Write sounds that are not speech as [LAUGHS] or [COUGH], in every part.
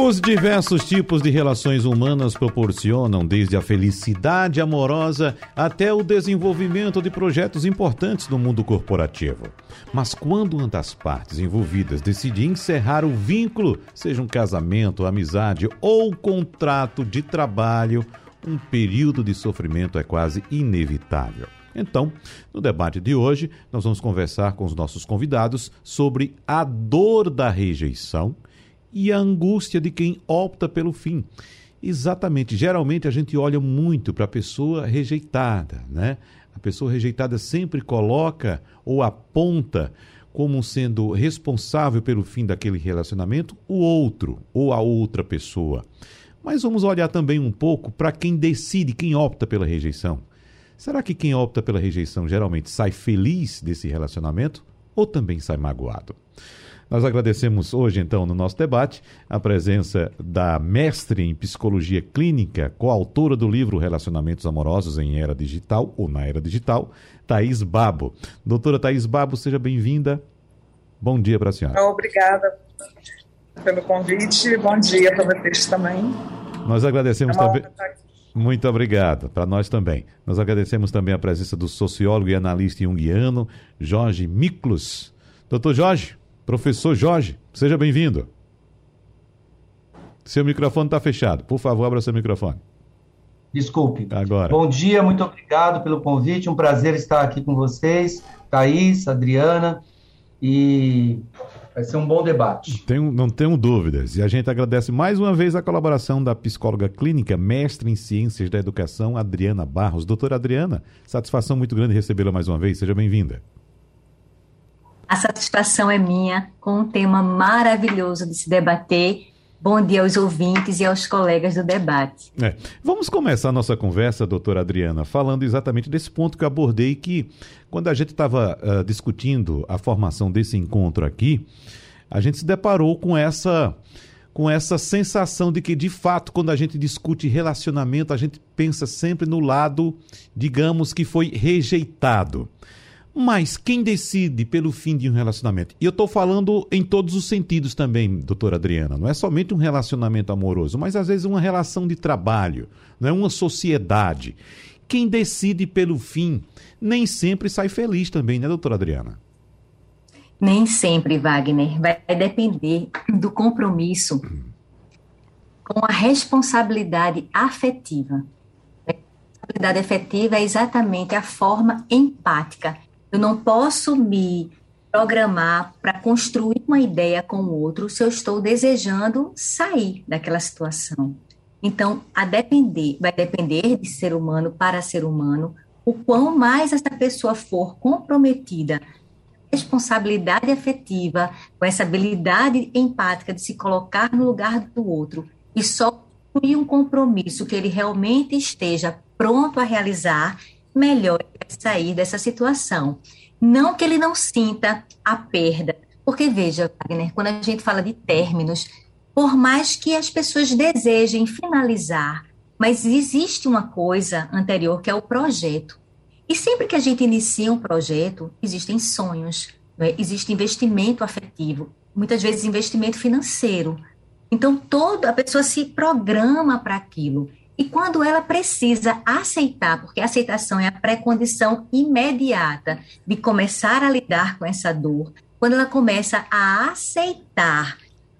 os diversos tipos de relações humanas proporcionam desde a felicidade amorosa até o desenvolvimento de projetos importantes no mundo corporativo. Mas quando uma das partes envolvidas decide encerrar o vínculo, seja um casamento, amizade ou contrato de trabalho, um período de sofrimento é quase inevitável. Então, no debate de hoje, nós vamos conversar com os nossos convidados sobre a dor da rejeição e a angústia de quem opta pelo fim. Exatamente, geralmente a gente olha muito para a pessoa rejeitada, né? A pessoa rejeitada sempre coloca ou aponta como sendo responsável pelo fim daquele relacionamento o outro ou a outra pessoa. Mas vamos olhar também um pouco para quem decide, quem opta pela rejeição. Será que quem opta pela rejeição geralmente sai feliz desse relacionamento ou também sai magoado? Nós agradecemos hoje, então, no nosso debate, a presença da mestre em psicologia clínica, coautora do livro Relacionamentos Amorosos em Era Digital, ou na Era Digital, Thaís Babo. Doutora Thaís Babo, seja bem-vinda. Bom dia para a senhora. Obrigada pelo convite. Bom dia para vocês também. Nós agradecemos é também. Muito obrigado. Para nós também. Nós agradecemos também a presença do sociólogo e analista junguiano, Jorge Miklos. Doutor Jorge, Professor Jorge, seja bem-vindo. Seu microfone está fechado. Por favor, abra seu microfone. Desculpe. Agora. Bom dia, muito obrigado pelo convite. Um prazer estar aqui com vocês, Thaís, Adriana, e vai ser um bom debate. Tenho, não tenho dúvidas. E a gente agradece mais uma vez a colaboração da psicóloga clínica, mestre em ciências da educação, Adriana Barros. Doutora Adriana, satisfação muito grande recebê-la mais uma vez. Seja bem-vinda. A satisfação é minha com um tema maravilhoso de se debater. Bom dia aos ouvintes e aos colegas do debate. É. Vamos começar a nossa conversa, doutora Adriana, falando exatamente desse ponto que eu abordei, que quando a gente estava uh, discutindo a formação desse encontro aqui, a gente se deparou com essa com essa sensação de que, de fato, quando a gente discute relacionamento, a gente pensa sempre no lado, digamos, que foi rejeitado. Mas quem decide pelo fim de um relacionamento? E eu estou falando em todos os sentidos também, doutora Adriana. Não é somente um relacionamento amoroso, mas às vezes uma relação de trabalho, não é uma sociedade. Quem decide pelo fim nem sempre sai feliz também, né, doutora Adriana? Nem sempre, Wagner. Vai depender do compromisso com a responsabilidade afetiva. A responsabilidade afetiva é exatamente a forma empática eu não posso me programar para construir uma ideia com o outro se eu estou desejando sair daquela situação. Então, a depender, vai depender de ser humano para ser humano, o quão mais essa pessoa for comprometida responsabilidade afetiva, com essa habilidade empática de se colocar no lugar do outro e só construir um compromisso que ele realmente esteja pronto a realizar melhor sair dessa situação. Não que ele não sinta a perda, porque veja, Wagner, quando a gente fala de términos, por mais que as pessoas desejem finalizar, mas existe uma coisa anterior que é o projeto. E sempre que a gente inicia um projeto, existem sonhos, é? existe investimento afetivo, muitas vezes investimento financeiro. Então, toda a pessoa se programa para aquilo. E quando ela precisa aceitar, porque a aceitação é a pré-condição imediata de começar a lidar com essa dor, quando ela começa a aceitar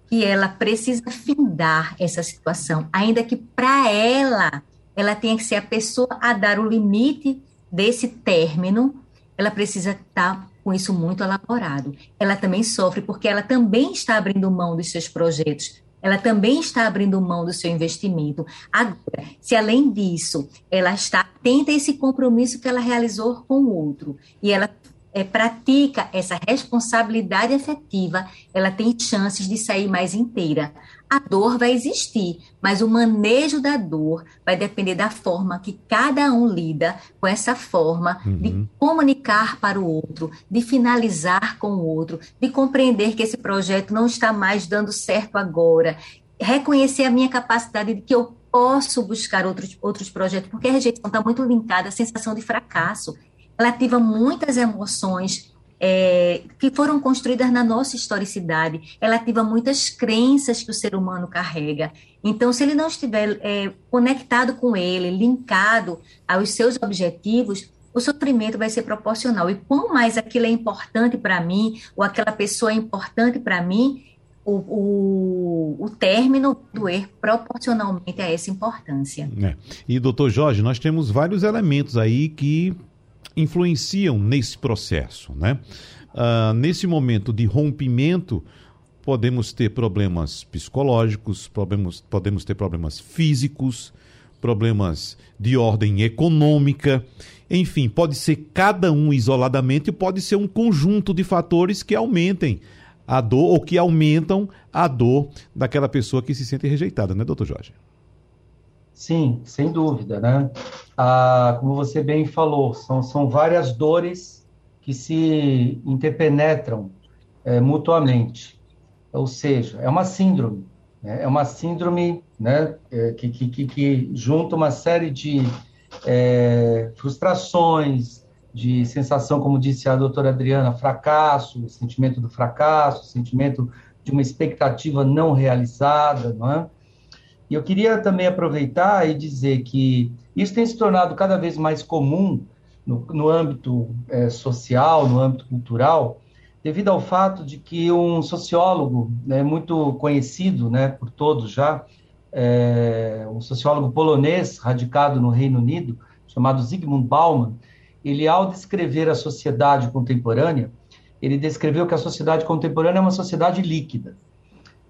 que ela precisa findar essa situação, ainda que para ela ela tenha que ser a pessoa a dar o limite desse término, ela precisa estar com isso muito elaborado. Ela também sofre porque ela também está abrindo mão dos seus projetos, ela também está abrindo mão do seu investimento. Agora, se além disso, ela está atenta a esse compromisso que ela realizou com o outro, e ela é, pratica essa responsabilidade afetiva, ela tem chances de sair mais inteira. A dor vai existir, mas o manejo da dor vai depender da forma que cada um lida com essa forma uhum. de comunicar para o outro, de finalizar com o outro, de compreender que esse projeto não está mais dando certo agora, reconhecer a minha capacidade de que eu posso buscar outros, outros projetos, porque a rejeição está muito linkada à sensação de fracasso. Ela ativa muitas emoções é, que foram construídas na nossa historicidade. Ela ativa muitas crenças que o ser humano carrega. Então, se ele não estiver é, conectado com ele, linkado aos seus objetivos, o sofrimento vai ser proporcional. E quanto mais aquilo é importante para mim, ou aquela pessoa é importante para mim, o, o, o, término do erro proporcionalmente a essa importância. É. E, doutor Jorge, nós temos vários elementos aí que influenciam nesse processo, né? Uh, nesse momento de rompimento, podemos ter problemas psicológicos, podemos, podemos ter problemas físicos, problemas de ordem econômica, enfim, pode ser cada um isoladamente, pode ser um conjunto de fatores que aumentem a dor ou que aumentam a dor daquela pessoa que se sente rejeitada, né, doutor Jorge? Sim, sem dúvida, né? Ah, como você bem falou, são, são várias dores que se interpenetram é, mutuamente. Ou seja, é uma síndrome. Né? É uma síndrome né, é, que, que, que, junta uma série de é, frustrações, de sensação, como disse a doutora Adriana, fracasso, sentimento do fracasso, sentimento de uma expectativa não realizada, não é? E eu queria também aproveitar e dizer que isso tem se tornado cada vez mais comum no, no âmbito é, social, no âmbito cultural, devido ao fato de que um sociólogo né, muito conhecido né, por todos já, é, um sociólogo polonês radicado no Reino Unido, chamado Zygmunt Bauman, ele, ao descrever a sociedade contemporânea, ele descreveu que a sociedade contemporânea é uma sociedade líquida.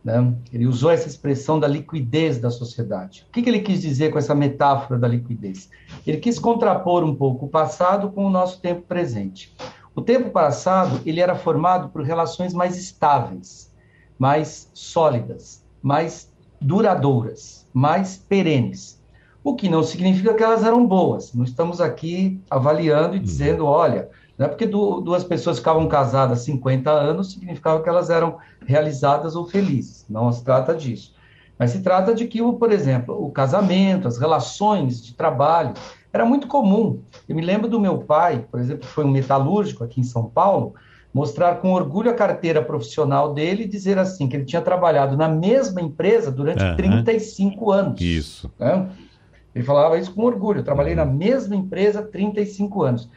Né? Ele usou essa expressão da liquidez da sociedade. O que, que ele quis dizer com essa metáfora da liquidez? Ele quis contrapor um pouco o passado com o nosso tempo presente. O tempo passado ele era formado por relações mais estáveis, mais sólidas, mais duradouras, mais perenes. O que não significa que elas eram boas. Não estamos aqui avaliando e dizendo, olha, não é porque duas pessoas ficavam casadas 50 anos, significava que elas eram realizadas ou felizes. Não se trata disso. Mas se trata de que, por exemplo, o casamento, as relações de trabalho, era muito comum. Eu me lembro do meu pai, por exemplo, que foi um metalúrgico aqui em São Paulo, mostrar com orgulho a carteira profissional dele e dizer assim, que ele tinha trabalhado na mesma empresa durante uhum. 35 anos. Isso. Né? Ele falava isso com orgulho. Eu trabalhei uhum. na mesma empresa há 35 anos.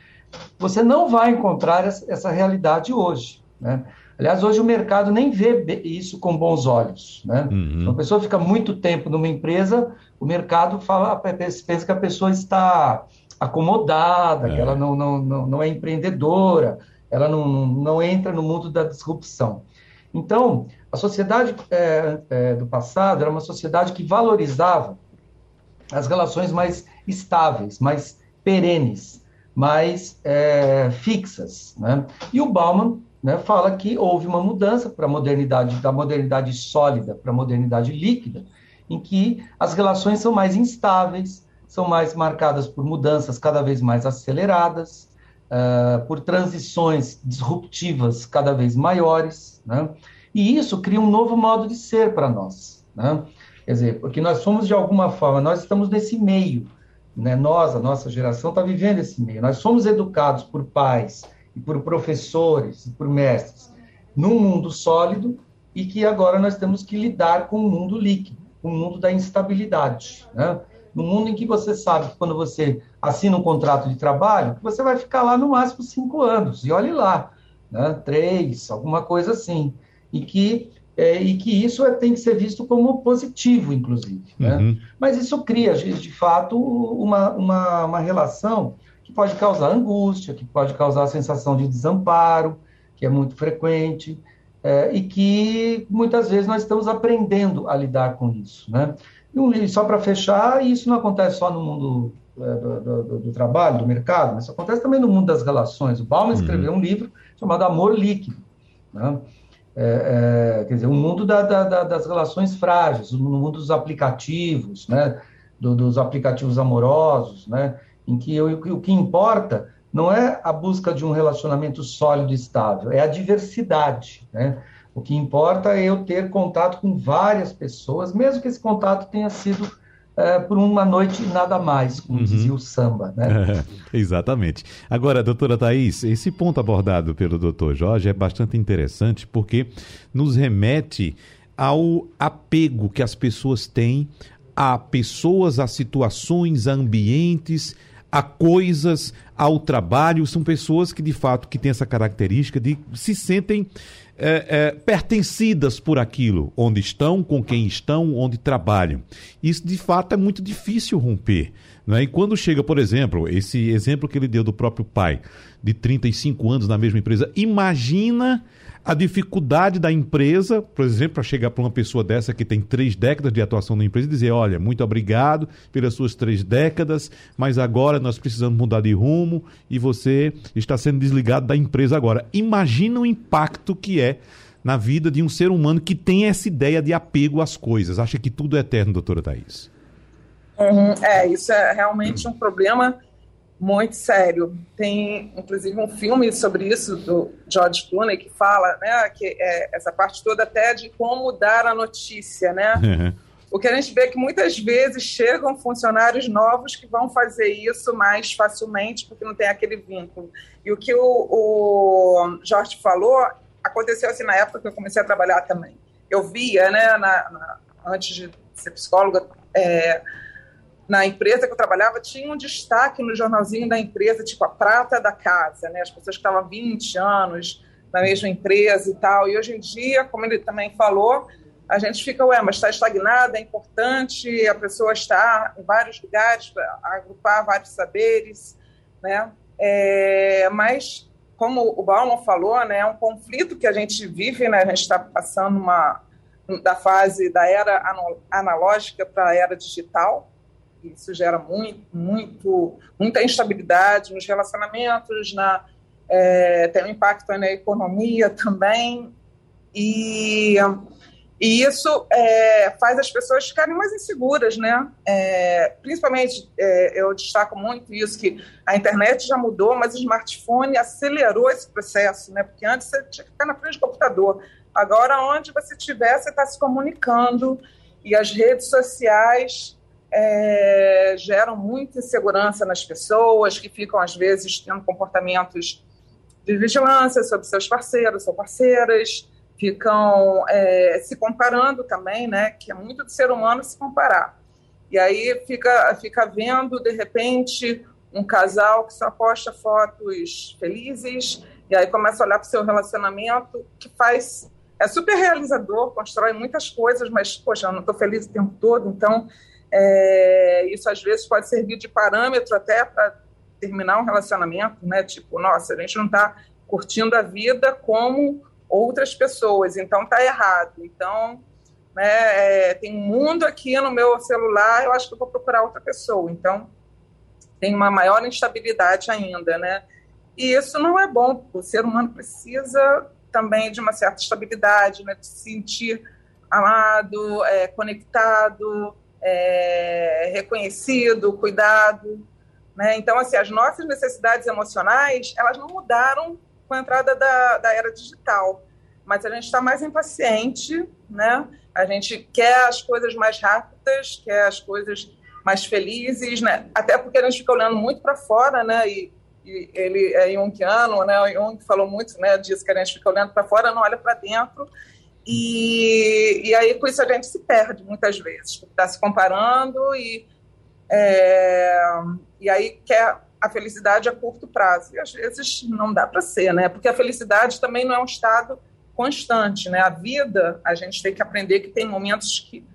Você não vai encontrar essa realidade hoje. Né? Aliás, hoje o mercado nem vê isso com bons olhos. Né? Uhum. Uma pessoa fica muito tempo numa empresa, o mercado fala, pensa que a pessoa está acomodada, é. que ela não, não, não, não, é empreendedora, ela não, não entra no mundo da disrupção. Então, a sociedade é, é, do passado era uma sociedade que valorizava as relações mais estáveis, mais perenes, mais é, fixas. Né? E o Bauman né, fala que houve uma mudança para a modernidade, da modernidade sólida para a modernidade líquida, em que as relações são mais instáveis, são mais marcadas por mudanças cada vez mais aceleradas, uh, por transições disruptivas cada vez maiores, né? e isso cria um novo modo de ser para nós. Né? Quer dizer, porque nós somos, de alguma forma, nós estamos nesse meio, né, nós, a nossa geração, está vivendo esse meio. Nós somos educados por pais e por professores e por mestres num mundo sólido e que agora nós temos que lidar com um mundo líquido, com um mundo da instabilidade. Né? No mundo em que você sabe que quando você assina um contrato de trabalho, você vai ficar lá no máximo cinco anos, e olhe lá, né? três, alguma coisa assim. E que é, e que isso é, tem que ser visto como positivo, inclusive. Né? Uhum. Mas isso cria, de fato, uma, uma, uma relação que pode causar angústia, que pode causar a sensação de desamparo, que é muito frequente, é, e que muitas vezes nós estamos aprendendo a lidar com isso. Né? E só para fechar, isso não acontece só no mundo é, do, do, do, trabalho, do mercado, mas isso acontece também no mundo das relações. O Bauman uhum. escreveu um livro chamado Amor Líquido, né? É, é, quer dizer, o um mundo da, da, das relações frágeis, no mundo dos aplicativos, né? Do, dos aplicativos amorosos, né? em que o, o que importa não é a busca de um relacionamento sólido e estável, é a diversidade, né? O que importa é eu ter contato com várias pessoas, mesmo que esse contato tenha sido é, por uma noite nada mais, como uhum. dizia o samba, né? É, [LAUGHS] exatamente. Agora, doutora Thais, esse ponto abordado pelo doutor Jorge é bastante interessante porque nos remete ao apego que as pessoas têm a pessoas, a situações, a ambientes, a coisas, ao trabalho. São pessoas que, de fato, que têm essa característica de se sentem é, é, pertencidas por aquilo, onde estão, com quem estão, onde trabalham. Isso, de fato, é muito difícil romper. Né? E quando chega, por exemplo, esse exemplo que ele deu do próprio pai, de 35 anos na mesma empresa, imagina a dificuldade da empresa, por exemplo, para chegar para uma pessoa dessa que tem três décadas de atuação na empresa e dizer: olha, muito obrigado pelas suas três décadas, mas agora nós precisamos mudar de rumo e você está sendo desligado da empresa agora. Imagina o impacto que é na vida de um ser humano que tem essa ideia de apego às coisas. Acha que tudo é eterno, doutora Thais? Uhum, é, isso é realmente um problema muito sério. Tem, inclusive, um filme sobre isso do George Clooney que fala, né, que é essa parte toda até de como dar a notícia, né? Uhum. O que a gente vê é que muitas vezes chegam funcionários novos que vão fazer isso mais facilmente porque não tem aquele vínculo. E o que o, o Jorge falou aconteceu assim na época que eu comecei a trabalhar também. Eu via, né, na, na, antes de ser psicóloga, é, na empresa que eu trabalhava, tinha um destaque no jornalzinho da empresa, tipo a prata da casa, né? As pessoas que estavam há 20 anos na mesma empresa e tal. E hoje em dia, como ele também falou, a gente fica, ué, mas está estagnada, é importante a pessoa estar em vários lugares, agrupar vários saberes, né? É, mas, como o Bauman falou, né, é um conflito que a gente vive, né? A gente está passando uma da fase da era analógica para a era digital, isso gera muito, muito, muita instabilidade nos relacionamentos, na, é, tem um impacto na economia também, e, e isso é, faz as pessoas ficarem mais inseguras, né? É, principalmente, é, eu destaco muito isso, que a internet já mudou, mas o smartphone acelerou esse processo, né? Porque antes você tinha que ficar na frente do computador, agora onde você estiver, você está se comunicando, e as redes sociais é, geram muita insegurança nas pessoas, que ficam, às vezes, tendo comportamentos de vigilância sobre seus parceiros ou parceiras, ficam é, se comparando também, né? Que é muito do ser humano se comparar. E aí fica, fica vendo, de repente, um casal que só posta fotos felizes, e aí começa a olhar para o seu relacionamento, que faz. É super realizador, constrói muitas coisas, mas, poxa, eu não estou feliz o tempo todo, então é, isso às vezes pode servir de parâmetro até para terminar um relacionamento, né? Tipo, nossa, a gente não está curtindo a vida como outras pessoas, então tá errado. Então, né, é, tem um mundo aqui no meu celular, eu acho que eu vou procurar outra pessoa. Então, tem uma maior instabilidade ainda, né? E isso não é bom. O ser humano precisa também de uma certa estabilidade, né? De se sentir amado, é, conectado, é, reconhecido, cuidado. Né? Então, assim, as nossas necessidades emocionais, elas não mudaram com a entrada da, da era digital, mas a gente está mais impaciente, né? A gente quer as coisas mais rápidas, quer as coisas mais felizes, né? Até porque a gente fica olhando muito para fora, né? E, e, ele é junguiano, né? O Jung falou muito, né? Disso que a gente fica olhando para fora, não olha para dentro. E, e aí, com isso, a gente se perde muitas vezes. Está se comparando e, é, e aí quer a felicidade a curto prazo. E às vezes não dá para ser, né? Porque a felicidade também não é um estado constante, né? A vida, a gente tem que aprender que tem momentos que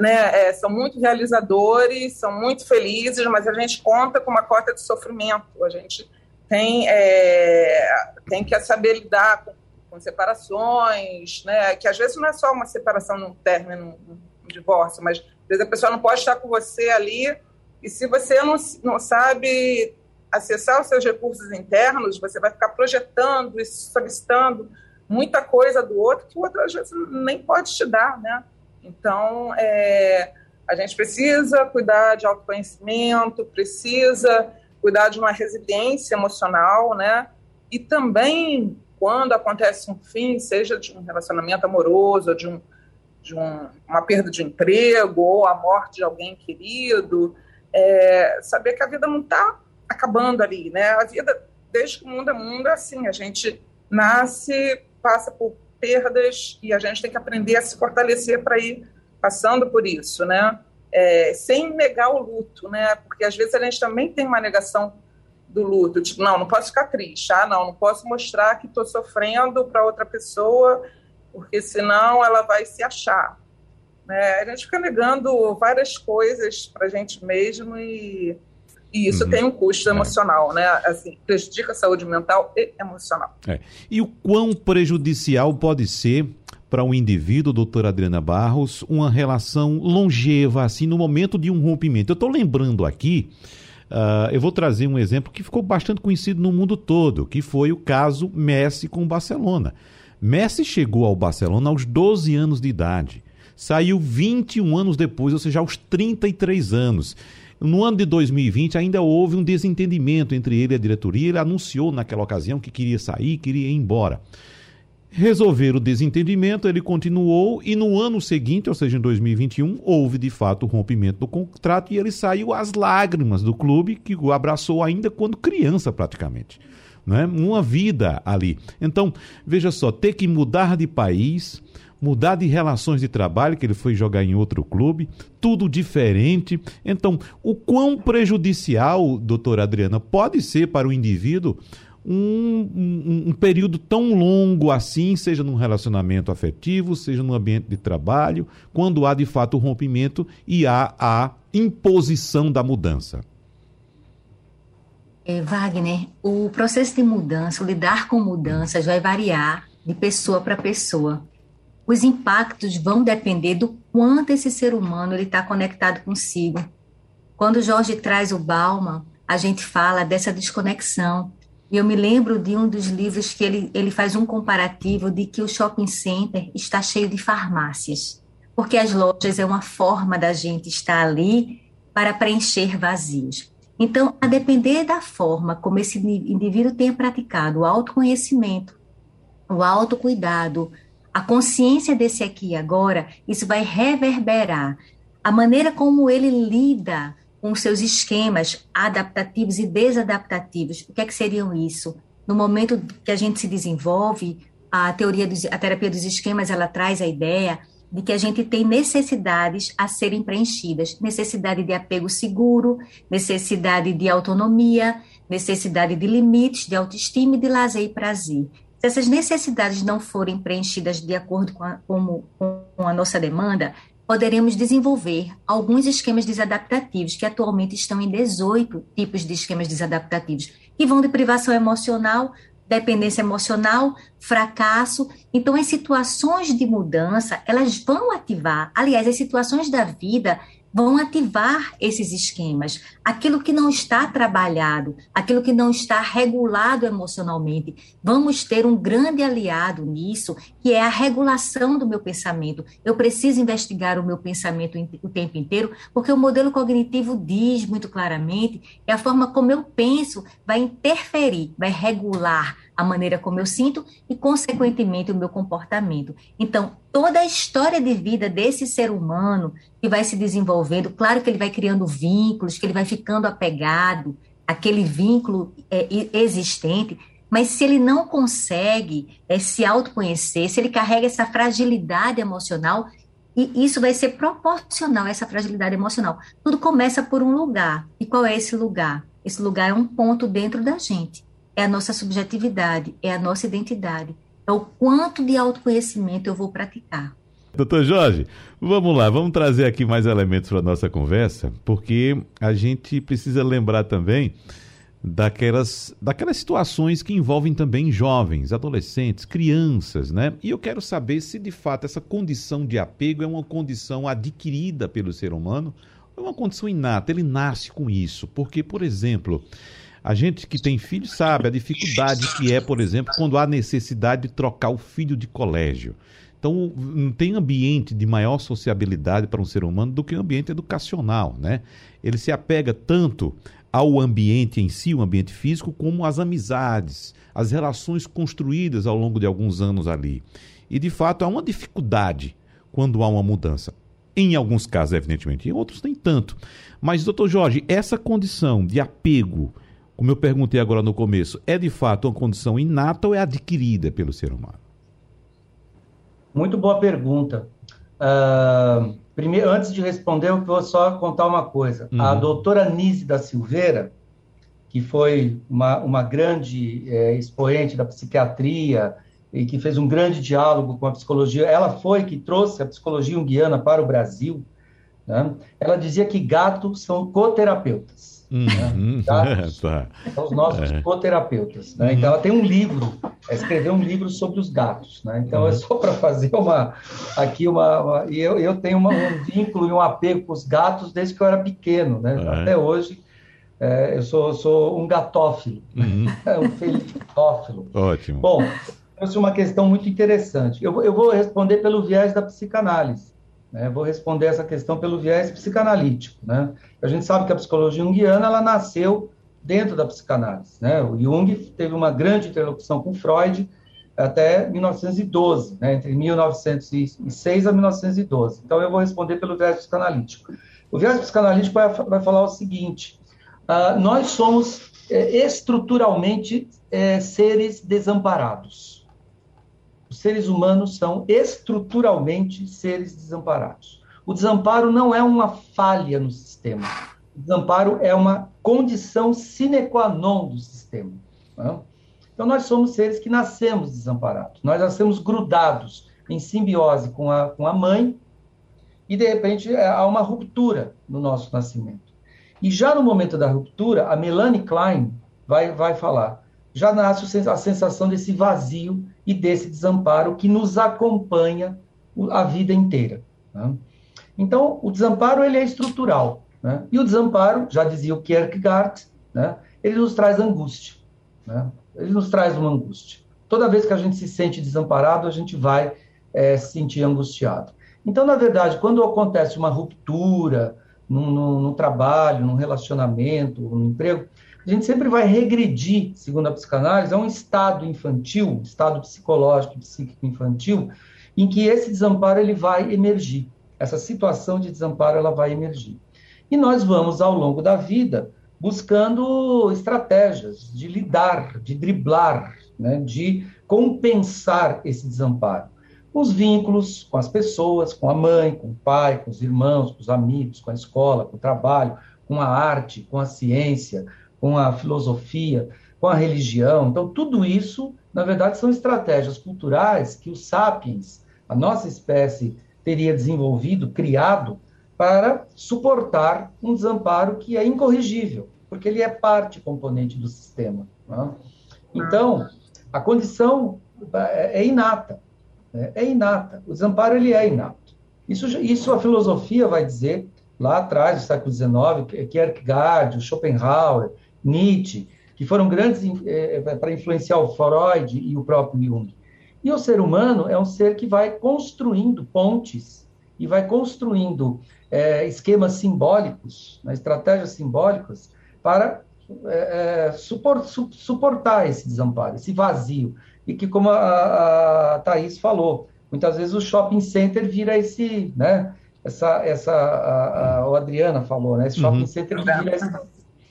né, é, são muito realizadores, são muito felizes, mas a gente conta com uma cota de sofrimento. A gente tem, é, tem que saber lidar com com separações, né? Que às vezes não é só uma separação num término, num divórcio, mas às vezes a pessoa não pode estar com você ali E se você não, não sabe acessar os seus recursos internos, você vai ficar projetando e solicitando muita coisa do outro que o outro às vezes nem pode te dar, né? Então, é, a gente precisa cuidar de autoconhecimento, precisa cuidar de uma resiliência emocional, né? E também, quando acontece um fim, seja de um relacionamento amoroso, de, um, de um, uma perda de emprego, ou a morte de alguém querido, é, saber que a vida não está acabando ali, né? A vida, desde que o mundo é mundo, é assim, a gente nasce, passa por perdas e a gente tem que aprender a se fortalecer para ir passando por isso, né? É, sem negar o luto, né? Porque às vezes a gente também tem uma negação do luto, tipo, não, não posso ficar triste, ah, não, não posso mostrar que estou sofrendo para outra pessoa, porque senão ela vai se achar. Né? A gente fica negando várias coisas para a gente mesmo e e isso uhum. tem um custo é. emocional, é. né? Assim, prejudica a saúde mental e emocional. É. E o quão prejudicial pode ser para um indivíduo, doutora Adriana Barros, uma relação longeva, assim, no momento de um rompimento? Eu estou lembrando aqui, uh, eu vou trazer um exemplo que ficou bastante conhecido no mundo todo, que foi o caso Messi com o Barcelona. Messi chegou ao Barcelona aos 12 anos de idade. Saiu 21 anos depois, ou seja, aos 33 anos. No ano de 2020 ainda houve um desentendimento entre ele e a diretoria. Ele anunciou naquela ocasião que queria sair, queria ir embora. Resolver o desentendimento, ele continuou e no ano seguinte, ou seja, em 2021, houve de fato o rompimento do contrato e ele saiu às lágrimas do clube, que o abraçou ainda quando criança praticamente. Né? Uma vida ali. Então, veja só, ter que mudar de país, mudar de relações de trabalho, que ele foi jogar em outro clube, tudo diferente. Então, o quão prejudicial, doutora Adriana, pode ser para o indivíduo um, um, um, período tão longo assim, seja num relacionamento afetivo, seja no ambiente de trabalho, quando há de fato o rompimento e há a imposição da mudança? É, Wagner, o processo de mudança, lidar com mudanças vai variar de pessoa para pessoa os impactos vão depender do quanto esse ser humano está conectado consigo. Quando Jorge traz o Bauman, a gente fala dessa desconexão. E eu me lembro de um dos livros que ele, ele faz um comparativo de que o shopping center está cheio de farmácias, porque as lojas é uma forma da gente estar ali para preencher vazios. Então, a depender da forma como esse indivíduo tenha praticado o autoconhecimento, o autocuidado, a consciência desse aqui e agora, isso vai reverberar a maneira como ele lida com seus esquemas adaptativos e desadaptativos. O que é que seriam isso? No momento que a gente se desenvolve, a teoria dos, a terapia dos esquemas, ela traz a ideia de que a gente tem necessidades a serem preenchidas, necessidade de apego seguro, necessidade de autonomia, necessidade de limites, de autoestima e de lazer e prazer. Se essas necessidades não forem preenchidas de acordo com a, com, com a nossa demanda, poderemos desenvolver alguns esquemas desadaptativos, que atualmente estão em 18 tipos de esquemas desadaptativos, que vão de privação emocional, dependência emocional, fracasso. Então, as situações de mudança, elas vão ativar, aliás, as situações da vida vão ativar esses esquemas. Aquilo que não está trabalhado, aquilo que não está regulado emocionalmente. Vamos ter um grande aliado nisso, que é a regulação do meu pensamento. Eu preciso investigar o meu pensamento o tempo inteiro, porque o modelo cognitivo diz muito claramente que a forma como eu penso vai interferir, vai regular a maneira como eu sinto e, consequentemente, o meu comportamento. Então, toda a história de vida desse ser humano que vai se desenvolvendo, claro que ele vai criando vínculos, que ele vai ficando apegado àquele vínculo é, existente, mas se ele não consegue é, se autoconhecer, se ele carrega essa fragilidade emocional, e isso vai ser proporcional a essa fragilidade emocional. Tudo começa por um lugar. E qual é esse lugar? Esse lugar é um ponto dentro da gente é a nossa subjetividade, é a nossa identidade, é o quanto de autoconhecimento eu vou praticar. Doutor Jorge, vamos lá, vamos trazer aqui mais elementos para a nossa conversa, porque a gente precisa lembrar também daquelas, daquelas situações que envolvem também jovens, adolescentes, crianças, né? E eu quero saber se de fato essa condição de apego é uma condição adquirida pelo ser humano É uma condição inata, ele nasce com isso. Porque, por exemplo, a gente que tem filho sabe a dificuldade que é, por exemplo, quando há necessidade de trocar o filho de colégio. Então, não tem ambiente de maior sociabilidade para um ser humano do que um ambiente educacional, né? Ele se apega tanto ao ambiente em si, o ambiente físico, como às amizades, as relações construídas ao longo de alguns anos ali. E, de fato, há uma dificuldade quando há uma mudança. Em alguns casos, evidentemente, em outros nem tanto. Mas, doutor Jorge, essa condição de apego, como eu perguntei agora no começo, é de fato uma condição inata ou é adquirida pelo ser humano? Muito boa pergunta. Uh, primeiro, antes de responder, eu vou só contar uma coisa. Uhum. A doutora Nise da Silveira, que foi uma, uma grande é, expoente da psiquiatria e que fez um grande diálogo com a psicologia, ela foi que trouxe a psicologia junguiana para o Brasil. Né? Ela dizia que gatos são coterapeutas. Uhum. Né? [LAUGHS] Tá. São os nossos é. coterapeutas. Né? Uhum. Então, ela tem um livro, escreveu um livro sobre os gatos. Né? Então, é uhum. é só para fazer uma. Aqui, uma. uma e eu, eu tenho uma, um vínculo e um apego com os gatos desde que eu era pequeno. Né? É. Até hoje, é, eu sou, sou um gatófilo, uhum. [LAUGHS] um felitófilo. Ótimo. Bom, trouxe uma questão muito interessante. Eu, eu vou responder pelo viés da psicanálise. Né? Vou responder essa questão pelo viés psicanalítico. Né? A gente sabe que a psicologia junguiana ela nasceu dentro da psicanálise. Né? O Jung teve uma grande interlocução com Freud até 1912, né? entre 1906 a 1912. Então, eu vou responder pelo viés psicanalítico. O viés psicanalítico vai, vai falar o seguinte: uh, nós somos é, estruturalmente é, seres desamparados os seres humanos são estruturalmente seres desamparados. O desamparo não é uma falha no sistema. O desamparo é uma condição sine qua non do sistema. Né? Então, nós somos seres que nascemos desamparados. Nós nascemos grudados em simbiose com a, com a mãe e, de repente, é, há uma ruptura no nosso nascimento. E já no momento da ruptura, a Melanie Klein vai, vai falar já nasce a sensação desse vazio e desse desamparo que nos acompanha a vida inteira. Né? Então, o desamparo ele é estrutural. Né? E o desamparo, já dizia o Kierkegaard, né? ele nos traz angústia. Né? Ele nos traz uma angústia. Toda vez que a gente se sente desamparado, a gente vai é, se sentir angustiado. Então, na verdade, quando acontece uma ruptura no, trabalho, no relacionamento, no emprego, a gente sempre vai regredir, segundo a psicanálise, a um estado infantil, estado psicológico, psíquico infantil, em que esse desamparo ele vai emergir. Essa situação de desamparo ela vai emergir. E nós vamos, ao longo da vida, buscando estratégias de lidar, de driblar, né, de compensar esse desamparo. Os vínculos com as pessoas, com a mãe, com o pai, com os irmãos, com os amigos, com a escola, com o trabalho, com a arte, com a ciência, com a filosofia, com a religião. Então, tudo isso, na verdade, são estratégias culturais que os sapiens, a nossa espécie, teria desenvolvido, criado, para suportar um desamparo que é incorrigível, porque ele é parte componente do sistema. Né? Então, a condição é, é inata, né? é inata. O desamparo ele é inato. Isso, isso a filosofia vai dizer lá atrás, no século XIX, Kierkegaard, Schopenhauer, Nietzsche, que foram grandes é, para influenciar o Freud e o próprio Jung. E o ser humano é um ser que vai construindo pontes e vai construindo é, esquemas simbólicos, né, estratégias simbólicas, para é, suport, su, suportar esse desamparo, esse vazio. E que, como a, a Thaís falou, muitas vezes o shopping center vira esse, né, essa, essa a, a, a Adriana falou, né, esse shopping uhum. center vira esse,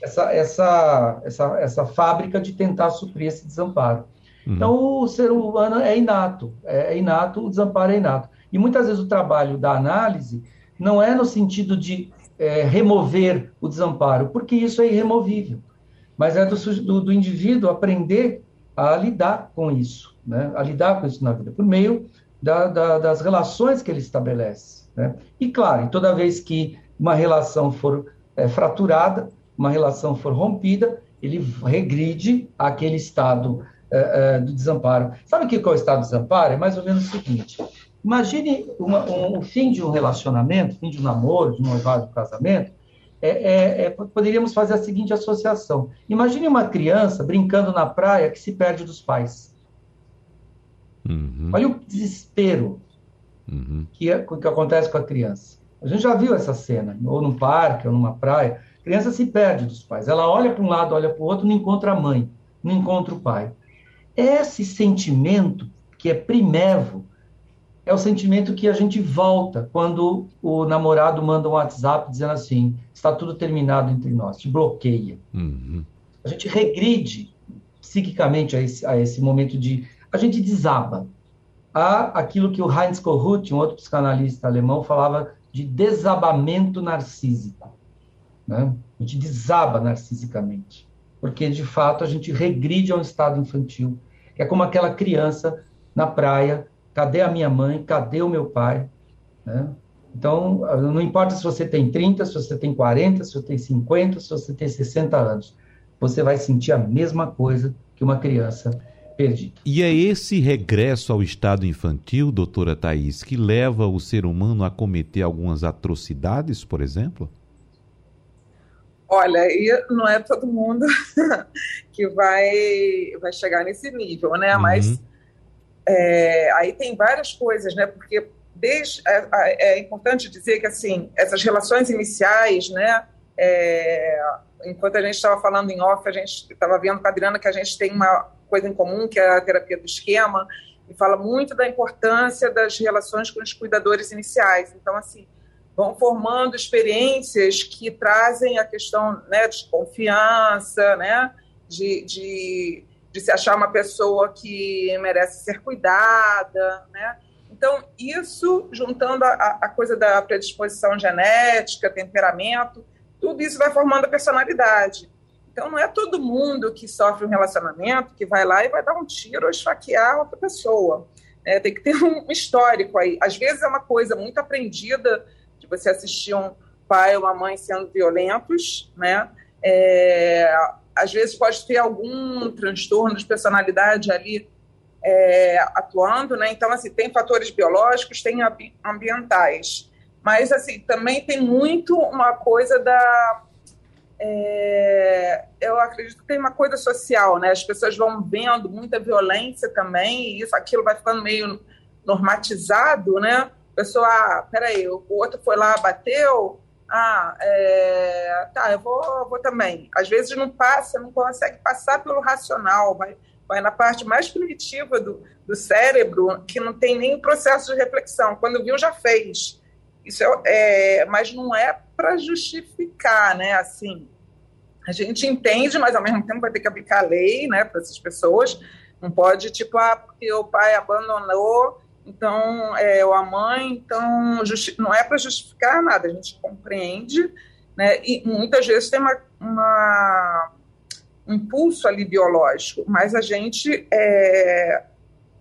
essa, essa, essa, essa fábrica de tentar suprir esse desamparo. Uhum. Então, o ser humano é inato, é, é inato, o desamparo é inato. E muitas vezes o trabalho da análise não é no sentido de é, remover o desamparo, porque isso é irremovível, mas é do, do, do indivíduo aprender a lidar com isso, né? a lidar com isso na vida, por meio da, da, das relações que ele estabelece. Né? E, claro, toda vez que uma relação for é, fraturada, uma relação for rompida, ele regride àquele estado uh, uh, do desamparo. Sabe o que é o estado do desamparo? É mais ou menos o seguinte: Imagine uma, um, o fim de um relacionamento, fim de um namoro, de um noivado, de um casamento, é, é, é, poderíamos fazer a seguinte associação. Imagine uma criança brincando na praia que se perde dos pais. Uhum. Olha o desespero uhum. que, é, que acontece com a criança. A gente já viu essa cena, ou num parque, ou numa praia. A criança se perde dos pais. Ela olha para um lado, olha para o outro, não encontra a mãe, não encontra o pai. Esse sentimento, que é primevo, é o sentimento que a gente volta quando o namorado manda um WhatsApp dizendo assim: está tudo terminado entre nós, te bloqueia. Uhum. A gente regride psiquicamente a esse, a esse momento de. A gente desaba. Há aquilo que o Heinz Kohut, um outro psicanalista alemão, falava de desabamento narcísico. Né? A gente desaba narcisicamente. Porque, de fato, a gente regride a um estado infantil. Que é como aquela criança na praia Cadê a minha mãe? Cadê o meu pai? Né? Então, não importa se você tem 30, se você tem 40, se você tem 50, se você tem 60 anos, você vai sentir a mesma coisa que uma criança perdida. E é esse regresso ao estado infantil, doutora Thais, que leva o ser humano a cometer algumas atrocidades, por exemplo? Olha, e não é todo mundo [LAUGHS] que vai, vai chegar nesse nível, né? Uhum. Mas é, aí tem várias coisas, né? Porque desde, é, é, importante dizer que assim essas relações iniciais, né? É, enquanto a gente estava falando em off, a gente estava vendo com a Adriana que a gente tem uma coisa em comum, que é a terapia do esquema, e fala muito da importância das relações com os cuidadores iniciais. Então, assim, vão formando experiências que trazem a questão né, de confiança, né, de, de de se achar uma pessoa que merece ser cuidada, né? Então, isso, juntando a, a coisa da predisposição genética, temperamento, tudo isso vai formando a personalidade. Então, não é todo mundo que sofre um relacionamento que vai lá e vai dar um tiro ou esfaquear outra pessoa. É, tem que ter um histórico aí. Às vezes é uma coisa muito aprendida de você assistir um pai ou uma mãe sendo violentos, né? É, às vezes pode ter algum transtorno de personalidade ali é, atuando, né? Então, assim, tem fatores biológicos, tem ambientais. Mas, assim, também tem muito uma coisa da... É, eu acredito que tem uma coisa social, né? As pessoas vão vendo muita violência também, e isso, aquilo vai ficando meio normatizado, né? Pessoa, ah, peraí, o outro foi lá, bateu, ah, é, tá, eu vou, vou também. Às vezes não passa, não consegue passar pelo racional, vai, vai na parte mais primitiva do, do cérebro, que não tem nem processo de reflexão. Quando viu, já fez. Isso é, é mas não é para justificar, né? Assim, a gente entende, mas ao mesmo tempo vai ter que aplicar a lei, né, para essas pessoas. Não pode, tipo, ah, porque o pai abandonou, então, é, ou a mãe, então não é para justificar nada, a gente compreende, né? E muitas vezes tem uma, uma um impulso ali biológico, mas a gente é,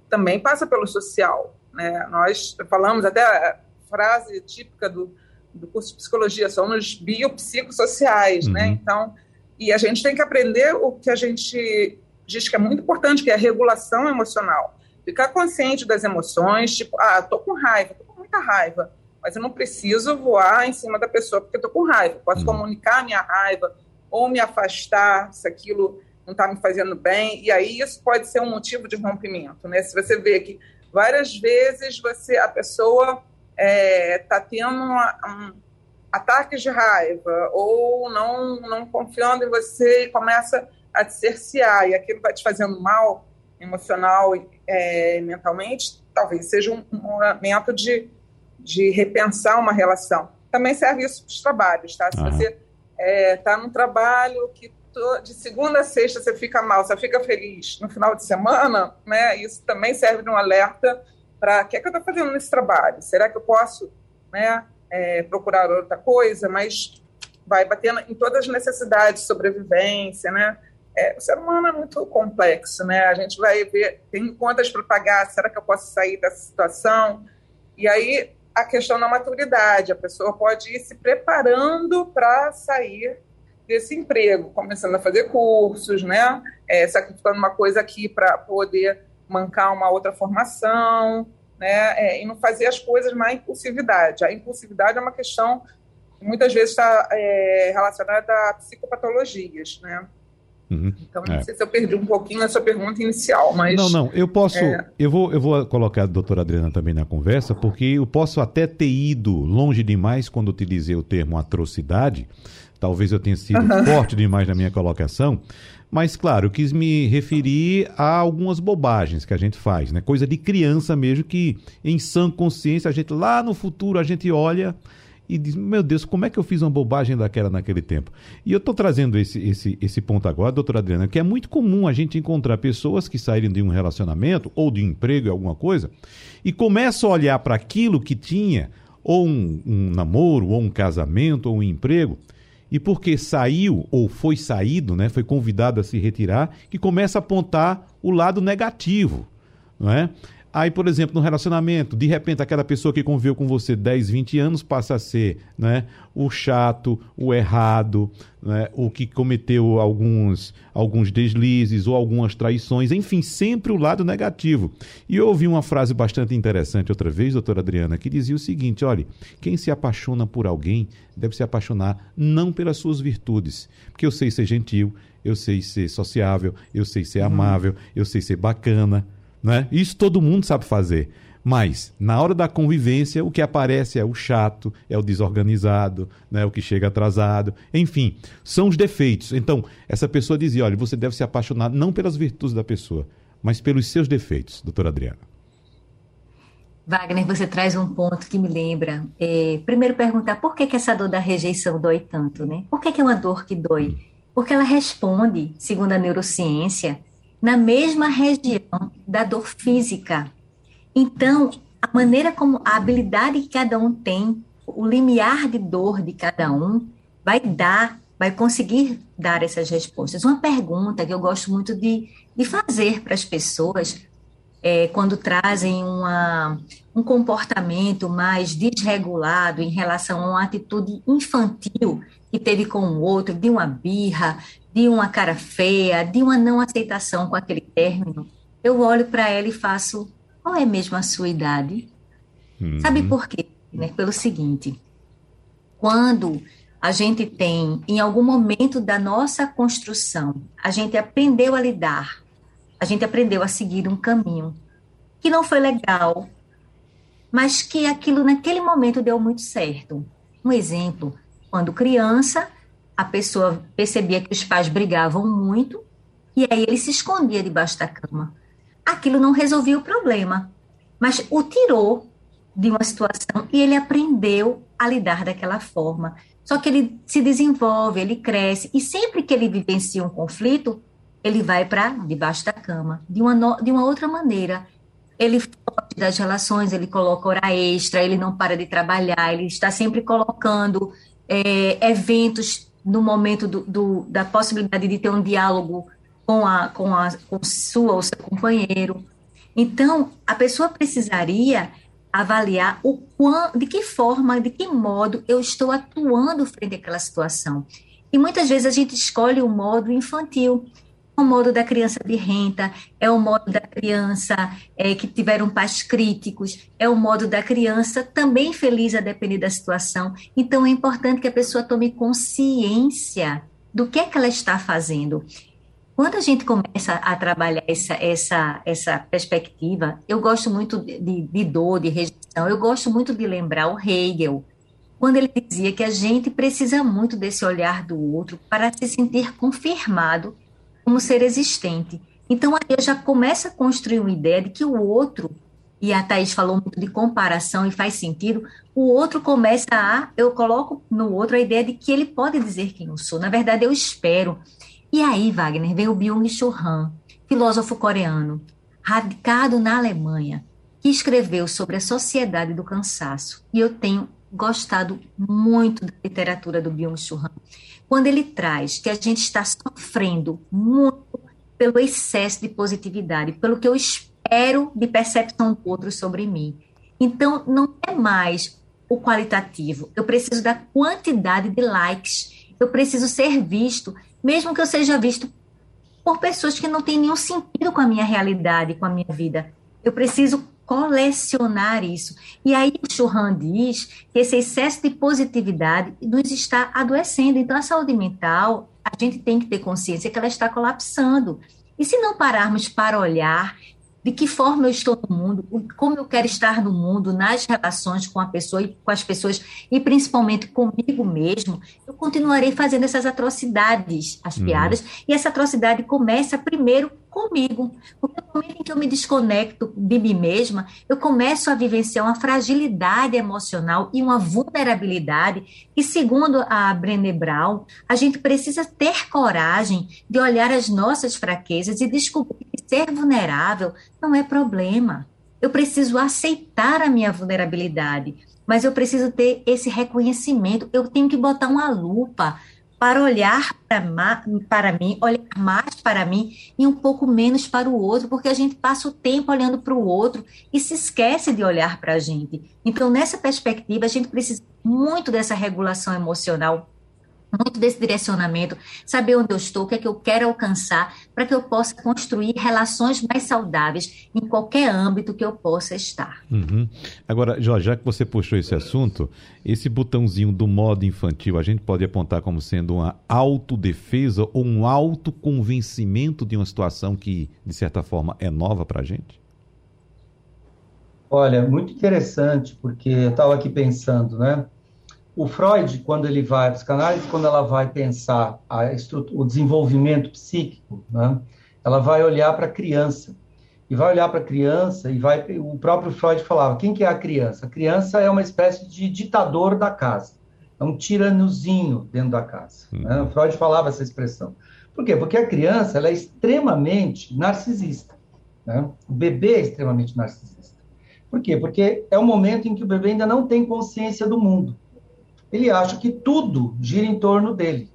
também passa pelo social, né? Nós falamos até a frase típica do, do curso de psicologia, somos biopsicossociais, né? uhum. né? Então, e a gente tem que aprender o que a gente diz que é muito importante, que é a regulação emocional ficar consciente das emoções, tipo, ah, tô com raiva, tô com muita raiva, mas eu não preciso voar em cima da pessoa porque eu tô com raiva. Posso uhum. comunicar a minha raiva ou me afastar se aquilo não está me fazendo bem, e aí isso pode ser um motivo de rompimento, né? Se você vê que várias vezes você, a pessoa está é, tá tendo uma, um, ataques de raiva ou não, não confiando em você e começa a te cercear, e aquilo vai te fazendo mal, emocional e é, mentalmente, talvez seja um, um momento de, de repensar uma relação. Também serve isso para os trabalhos, tá? Se uhum. você está é, tá num trabalho que to, de segunda a sexta você fica mal, você fica feliz no final de semana, né? Isso também serve de um alerta para o que é que eu estou fazendo nesse trabalho? Será que eu posso, né, é, procurar outra coisa? Mas vai batendo em todas as necessidades, sobrevivência, né? É, o ser humano é muito complexo, né? A gente vai ver, tem contas para pagar, será que eu posso sair dessa situação? E aí a questão da maturidade, a pessoa pode ir se preparando para sair desse emprego, começando a fazer cursos, né? É, sacrificando uma coisa aqui para poder mancar uma outra formação, né, é, e não fazer as coisas na impulsividade. A impulsividade é uma questão que muitas vezes está é, relacionada a psicopatologias, né? Uhum. Então, não é. sei se eu perdi um pouquinho a sua pergunta inicial, mas. Não, não, eu posso. É... Eu, vou, eu vou colocar a doutora Adriana também na conversa, porque eu posso até ter ido longe demais quando utilizei o termo atrocidade. Talvez eu tenha sido uhum. forte demais na minha colocação. Mas, claro, eu quis me referir a algumas bobagens que a gente faz, né? Coisa de criança mesmo, que em sã consciência, a gente lá no futuro, a gente olha e diz: Meu Deus, como é que eu fiz uma bobagem daquela naquele tempo? E eu estou trazendo esse, esse, esse ponto agora, doutora Adriana, que é muito comum a gente encontrar pessoas que saírem de um relacionamento ou de um emprego, alguma coisa, e começam a olhar para aquilo que tinha, ou um, um namoro, ou um casamento, ou um emprego, e porque saiu ou foi saído, né, foi convidado a se retirar, que começa a apontar o lado negativo, não é? Aí, por exemplo, no relacionamento, de repente aquela pessoa que conviveu com você 10, 20 anos passa a ser né, o chato, o errado, né, o que cometeu alguns, alguns deslizes ou algumas traições, enfim, sempre o lado negativo. E eu ouvi uma frase bastante interessante outra vez, doutora Adriana, que dizia o seguinte: olha, quem se apaixona por alguém deve se apaixonar não pelas suas virtudes, porque eu sei ser gentil, eu sei ser sociável, eu sei ser uhum. amável, eu sei ser bacana né? Isso todo mundo sabe fazer. Mas, na hora da convivência, o que aparece é o chato, é o desorganizado, né? o que chega atrasado, enfim, são os defeitos. Então, essa pessoa dizia: olha, você deve se apaixonar não pelas virtudes da pessoa, mas pelos seus defeitos, doutora Adriana. Wagner, você traz um ponto que me lembra. É, primeiro, perguntar por que, que essa dor da rejeição dói tanto, né? Por que, que é uma dor que dói? Porque ela responde, segundo a neurociência, na mesma região da dor física. Então, a maneira como a habilidade que cada um tem, o limiar de dor de cada um, vai dar, vai conseguir dar essas respostas. Uma pergunta que eu gosto muito de, de fazer para as pessoas é, quando trazem uma, um comportamento mais desregulado em relação a uma atitude infantil que teve com o outro, de uma birra, de uma cara feia, de uma não aceitação com aquele término, eu olho para ela e faço: qual é mesmo a sua idade? Uhum. Sabe por quê? Né? Pelo seguinte: quando a gente tem, em algum momento da nossa construção, a gente aprendeu a lidar, a gente aprendeu a seguir um caminho que não foi legal, mas que aquilo naquele momento deu muito certo. Um exemplo, quando criança, a pessoa percebia que os pais brigavam muito e aí ele se escondia debaixo da cama. Aquilo não resolvia o problema, mas o tirou de uma situação e ele aprendeu a lidar daquela forma. Só que ele se desenvolve, ele cresce e sempre que ele vivencia um conflito, ele vai para debaixo da cama, de uma, no, de uma outra maneira. Ele foge das relações, ele coloca hora extra, ele não para de trabalhar, ele está sempre colocando é, eventos no momento do, do, da possibilidade de ter um diálogo com a, com a com sua ou seu companheiro. Então, a pessoa precisaria avaliar o quão, de que forma, de que modo eu estou atuando frente àquela situação. E muitas vezes a gente escolhe o modo infantil o modo da criança de renta, é o modo da criança é, que tiveram pais críticos, é o modo da criança também feliz a depender da situação. Então, é importante que a pessoa tome consciência do que é que ela está fazendo. Quando a gente começa a trabalhar essa, essa, essa perspectiva, eu gosto muito de, de dor, de rejeição, eu gosto muito de lembrar o Hegel, quando ele dizia que a gente precisa muito desse olhar do outro para se sentir confirmado como ser existente. Então, aí eu já começo a construir uma ideia de que o outro, e a Thaís falou muito de comparação e faz sentido, o outro começa a, eu coloco no outro a ideia de que ele pode dizer quem eu sou. Na verdade, eu espero. E aí, Wagner, veio o Byung-Chul Han, filósofo coreano, radicado na Alemanha, que escreveu sobre a sociedade do cansaço. E eu tenho gostado muito da literatura do Byung-Chul Han quando ele traz que a gente está sofrendo muito pelo excesso de positividade, pelo que eu espero de percepção do outro sobre mim. Então, não é mais o qualitativo, eu preciso da quantidade de likes, eu preciso ser visto, mesmo que eu seja visto por pessoas que não têm nenhum sentido com a minha realidade, com a minha vida. Eu preciso colecionar isso. E aí o Churran diz que esse excesso de positividade nos está adoecendo. Então, a saúde mental, a gente tem que ter consciência que ela está colapsando. E se não pararmos para olhar de que forma eu estou no mundo, como eu quero estar no mundo, nas relações com a pessoa e com as pessoas, e principalmente comigo mesmo, eu continuarei fazendo essas atrocidades, as uhum. piadas, e essa atrocidade começa primeiro comigo. Porque no momento em que eu me desconecto de mim mesma, eu começo a vivenciar uma fragilidade emocional e uma vulnerabilidade que, segundo a Brené Brown, a gente precisa ter coragem de olhar as nossas fraquezas e descobrir que ser vulnerável não é problema. Eu preciso aceitar a minha vulnerabilidade, mas eu preciso ter esse reconhecimento. Eu tenho que botar uma lupa para olhar para, mim, olhar mais para mim e um pouco menos para o outro, porque a gente passa o tempo olhando para o outro e se esquece de olhar para a gente. Então, nessa perspectiva, a gente precisa muito dessa regulação emocional muito desse direcionamento, saber onde eu estou, o que é que eu quero alcançar, para que eu possa construir relações mais saudáveis em qualquer âmbito que eu possa estar. Uhum. Agora, Jorge, já que você puxou esse assunto, esse botãozinho do modo infantil, a gente pode apontar como sendo uma autodefesa ou um autoconvencimento de uma situação que, de certa forma, é nova para a gente? Olha, muito interessante, porque eu estava aqui pensando, né? O Freud, quando ele vai, a psicanálise, quando ela vai pensar a o desenvolvimento psíquico, né, ela vai olhar para a criança. E vai olhar para a criança e vai. O próprio Freud falava: quem que é a criança? A criança é uma espécie de ditador da casa. É um tiranozinho dentro da casa. Uhum. Né? O Freud falava essa expressão. Por quê? Porque a criança ela é extremamente narcisista. Né? O bebê é extremamente narcisista. Por quê? Porque é o momento em que o bebê ainda não tem consciência do mundo ele acha que tudo gira em torno dele.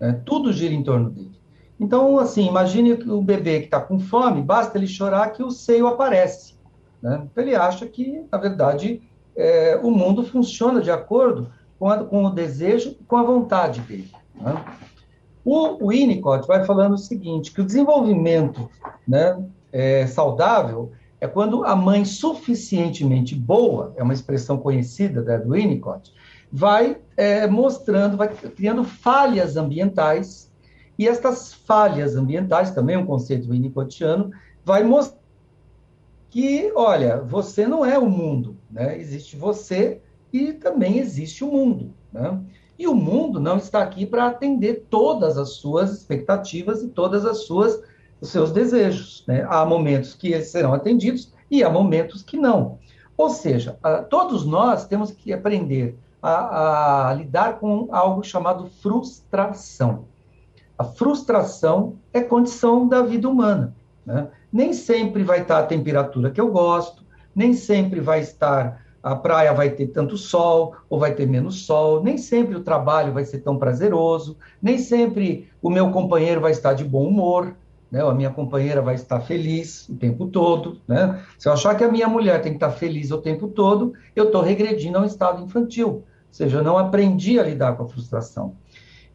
Né? Tudo gira em torno dele. Então, assim, imagine o bebê que está com fome, basta ele chorar que o seio aparece. Né? Então, ele acha que, na verdade, é, o mundo funciona de acordo com, a, com o desejo e com a vontade dele. Né? O, Winnicott vai falando o seguinte, que o desenvolvimento né, é, saudável é quando a mãe suficientemente boa, é uma expressão conhecida né, do Winnicott, vai é, mostrando, vai criando falhas ambientais, e estas falhas ambientais, também um conceito winnicottiano, vai mostrar que, olha, você não é o mundo, né? Existe você e também existe o mundo, né? E o mundo não está aqui para atender todas as suas expectativas e todas as suas os seus desejos, né? Há momentos que eles serão atendidos e há momentos que não. Ou seja, todos nós temos que aprender a, a lidar com algo chamado frustração. A frustração é condição da vida humana. Né? Nem sempre vai estar a temperatura que eu gosto, nem sempre vai estar a praia vai ter tanto sol ou vai ter menos sol, nem sempre o trabalho vai ser tão prazeroso, nem sempre o meu companheiro vai estar de bom humor, né? a minha companheira vai estar feliz o tempo todo. Né? Se eu achar que a minha mulher tem que estar feliz o tempo todo, eu estou regredindo a um estado infantil. Ou seja, eu não aprendi a lidar com a frustração.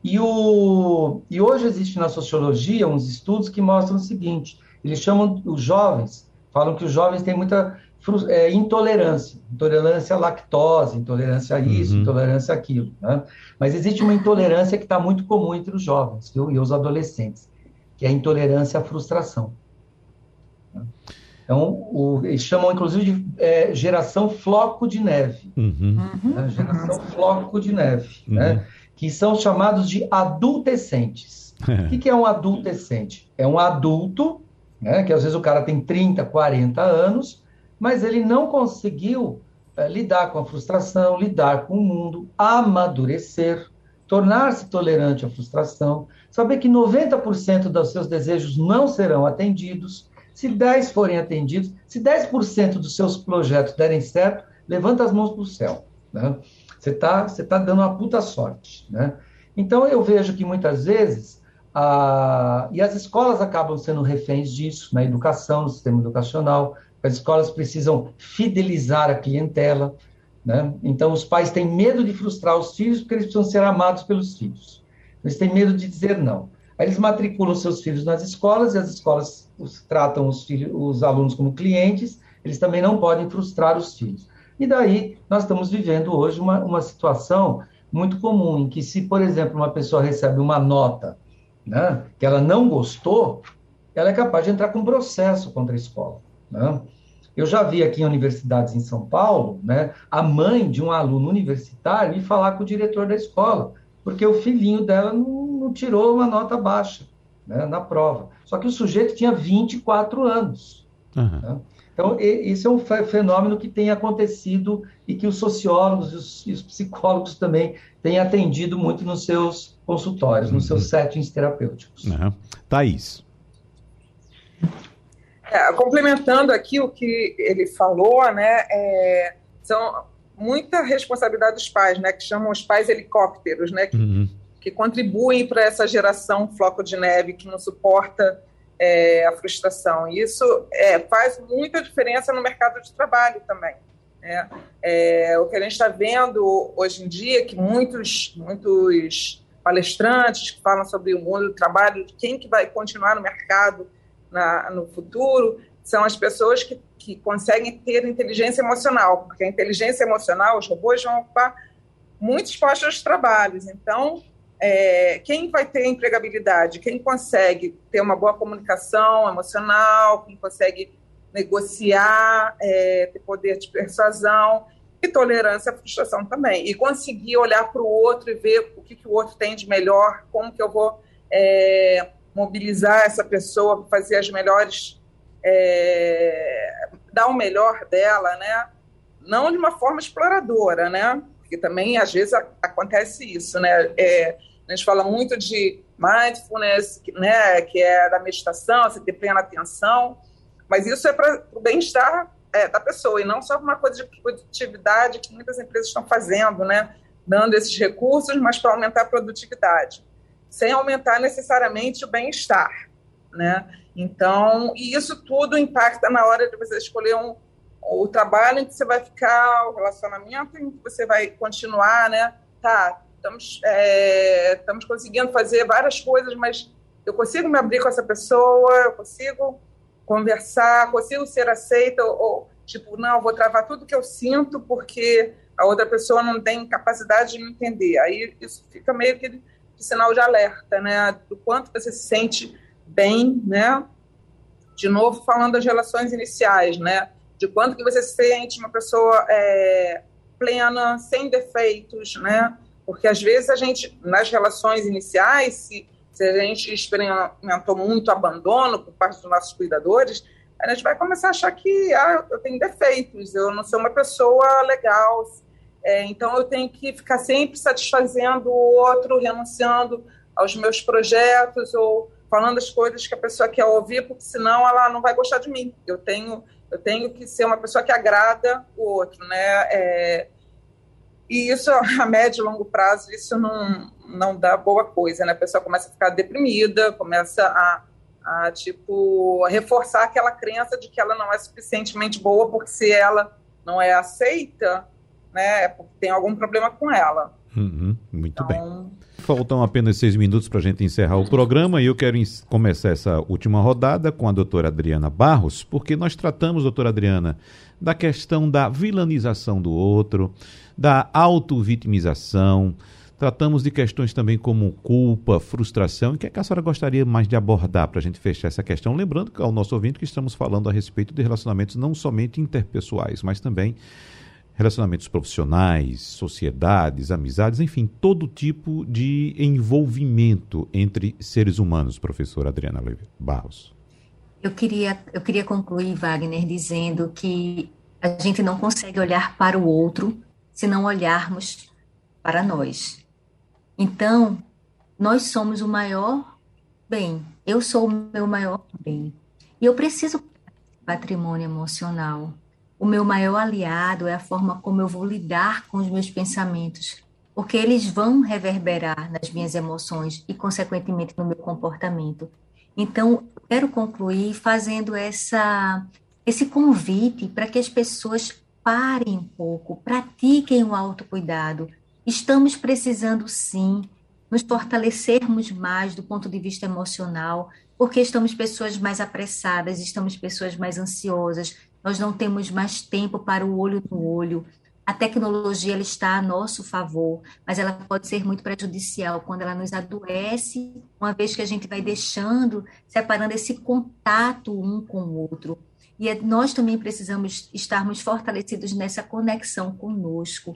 E, o, e hoje existe na sociologia uns estudos que mostram o seguinte: eles chamam os jovens, falam que os jovens têm muita é, intolerância, intolerância à lactose, intolerância a isso, uhum. intolerância àquilo. Né? Mas existe uma intolerância que está muito comum entre os jovens viu? e os adolescentes, que é a intolerância à frustração. Né? Então, o, eles chamam, inclusive, de é, geração floco de neve. Uhum. Né? Geração floco de neve, uhum. né? que são chamados de adultescentes. [LAUGHS] o que, que é um adultescente? É um adulto, né? que às vezes o cara tem 30, 40 anos, mas ele não conseguiu é, lidar com a frustração, lidar com o mundo, amadurecer, tornar-se tolerante à frustração, saber que 90% dos seus desejos não serão atendidos, se 10 forem atendidos, se 10% dos seus projetos derem certo, levanta as mãos para o céu. Né? Você está você tá dando uma puta sorte. Né? Então, eu vejo que muitas vezes, a... e as escolas acabam sendo reféns disso, na educação, no sistema educacional, as escolas precisam fidelizar a clientela. Né? Então, os pais têm medo de frustrar os filhos porque eles precisam ser amados pelos filhos. Eles têm medo de dizer não. Eles matriculam seus filhos nas escolas e as escolas os, tratam os, filhos, os alunos como clientes, eles também não podem frustrar os filhos. E daí nós estamos vivendo hoje uma, uma situação muito comum, em que se, por exemplo, uma pessoa recebe uma nota né, que ela não gostou, ela é capaz de entrar com processo contra a escola. Né? Eu já vi aqui em universidades em São Paulo, né, a mãe de um aluno universitário ir falar com o diretor da escola, porque o filhinho dela não, não tirou uma nota baixa né, na prova. Só que o sujeito tinha 24 anos. Uhum. Né? Então, isso é um fenômeno que tem acontecido e que os sociólogos e os, e os psicólogos também têm atendido muito nos seus consultórios, nos seus uhum. settings terapêuticos. Uhum. Thaís. É, complementando aqui o que ele falou, né, é, são muita responsabilidade dos pais, né, que chamam os pais helicópteros, né, que, uhum. Que contribuem para essa geração floco de neve que não suporta é, a frustração. E isso é, faz muita diferença no mercado de trabalho também. Né? É, o que a gente está vendo hoje em dia, que muitos, muitos palestrantes que falam sobre o mundo do trabalho, quem que vai continuar no mercado na, no futuro, são as pessoas que, que conseguem ter inteligência emocional, porque a inteligência emocional, os robôs vão ocupar muitos postos de trabalho. Então, é, quem vai ter empregabilidade? Quem consegue ter uma boa comunicação emocional, quem consegue negociar, é, ter poder de persuasão e tolerância à frustração também. E conseguir olhar para o outro e ver o que, que o outro tem de melhor, como que eu vou é, mobilizar essa pessoa para fazer as melhores, é, dar o melhor dela, né? Não de uma forma exploradora, né? Porque também às vezes acontece isso, né? É, a gente fala muito de mindfulness, né, que é da meditação, você ter plena atenção, mas isso é para o bem-estar é, da pessoa e não só uma coisa de produtividade que muitas empresas estão fazendo, né, dando esses recursos, mas para aumentar a produtividade, sem aumentar necessariamente o bem-estar, né? Então, e isso tudo impacta na hora de você escolher um, o trabalho em que você vai ficar, o relacionamento em que você vai continuar, né? Tá, estamos, é, estamos conseguindo fazer várias coisas, mas eu consigo me abrir com essa pessoa, eu consigo conversar, consigo ser aceita, ou, ou tipo, não, vou travar tudo que eu sinto porque a outra pessoa não tem capacidade de me entender. Aí isso fica meio que de sinal de alerta, né? Do quanto você se sente bem, né? De novo, falando das relações iniciais, né? De quanto que você se sente uma pessoa é, plena, sem defeitos, né? Porque às vezes a gente, nas relações iniciais, se, se a gente experimentou muito abandono por parte dos nossos cuidadores, a gente vai começar a achar que ah, eu tenho defeitos, eu não sou uma pessoa legal, é, então eu tenho que ficar sempre satisfazendo o outro, renunciando aos meus projetos ou falando as coisas que a pessoa quer ouvir, porque senão ela não vai gostar de mim. Eu tenho, eu tenho que ser uma pessoa que agrada o outro, né? É, e isso, a médio e longo prazo, isso não, não dá boa coisa, né? A pessoa começa a ficar deprimida, começa a, a, tipo, reforçar aquela crença de que ela não é suficientemente boa, porque se ela não é aceita, né, é porque tem algum problema com ela. Uhum, muito então... bem. Faltam apenas seis minutos para a gente encerrar o programa e eu quero começar essa última rodada com a doutora Adriana Barros, porque nós tratamos, doutora Adriana, da questão da vilanização do outro, da auto-vitimização. Tratamos de questões também como culpa, frustração. O que, é que a senhora gostaria mais de abordar para a gente fechar essa questão? Lembrando que ao nosso ouvinte que estamos falando a respeito de relacionamentos não somente interpessoais, mas também relacionamentos profissionais, sociedades, amizades, enfim, todo tipo de envolvimento entre seres humanos, professora Adriana Barros. Eu queria, eu queria concluir, Wagner, dizendo que a gente não consegue olhar para o outro se não olharmos para nós. Então, nós somos o maior bem. Eu sou o meu maior bem. E eu preciso patrimônio emocional. O meu maior aliado é a forma como eu vou lidar com os meus pensamentos, porque eles vão reverberar nas minhas emoções e, consequentemente, no meu comportamento. Então, quero concluir fazendo essa, esse convite para que as pessoas parem um pouco, pratiquem o autocuidado. Estamos precisando, sim, nos fortalecermos mais do ponto de vista emocional, porque estamos pessoas mais apressadas, estamos pessoas mais ansiosas, nós não temos mais tempo para o olho no olho. A tecnologia ela está a nosso favor, mas ela pode ser muito prejudicial quando ela nos adoece, uma vez que a gente vai deixando, separando esse contato um com o outro. E é, nós também precisamos estarmos fortalecidos nessa conexão conosco.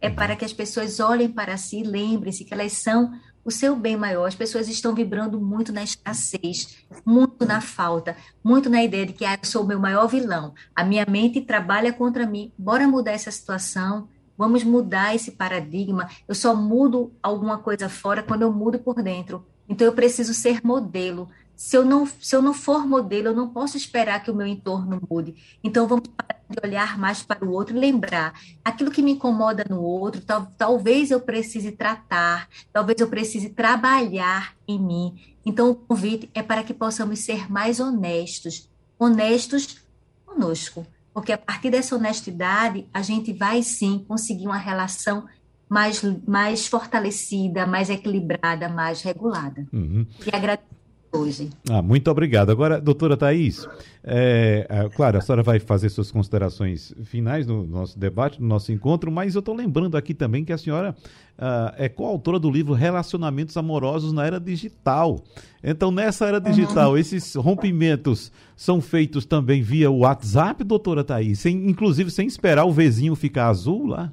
É para que as pessoas olhem para si e lembrem-se que elas são o seu bem maior. As pessoas estão vibrando muito na escassez, muito na falta, muito na ideia de que ah, eu sou o meu maior vilão. A minha mente trabalha contra mim. Bora mudar essa situação. Vamos mudar esse paradigma. Eu só mudo alguma coisa fora quando eu mudo por dentro. Então eu preciso ser modelo se eu não se eu não for modelo, eu não posso esperar que o meu entorno mude. Então vamos parar de olhar mais para o outro e lembrar aquilo que me incomoda no outro, tal, talvez eu precise tratar, talvez eu precise trabalhar em mim. Então o convite é para que possamos ser mais honestos, honestos conosco, porque a partir dessa honestidade a gente vai sim conseguir uma relação mais, mais fortalecida, mais equilibrada, mais regulada. Uhum. E agradeço hoje. Ah, muito obrigado. Agora, doutora Thais, é, é, claro, a senhora vai fazer suas considerações finais no nosso debate, no nosso encontro, mas eu estou lembrando aqui também que a senhora uh, é coautora do livro Relacionamentos Amorosos na Era Digital. Então, nessa era digital, uhum. esses rompimentos são feitos também via WhatsApp, doutora Thais, sem, inclusive sem esperar o vizinho ficar azul lá?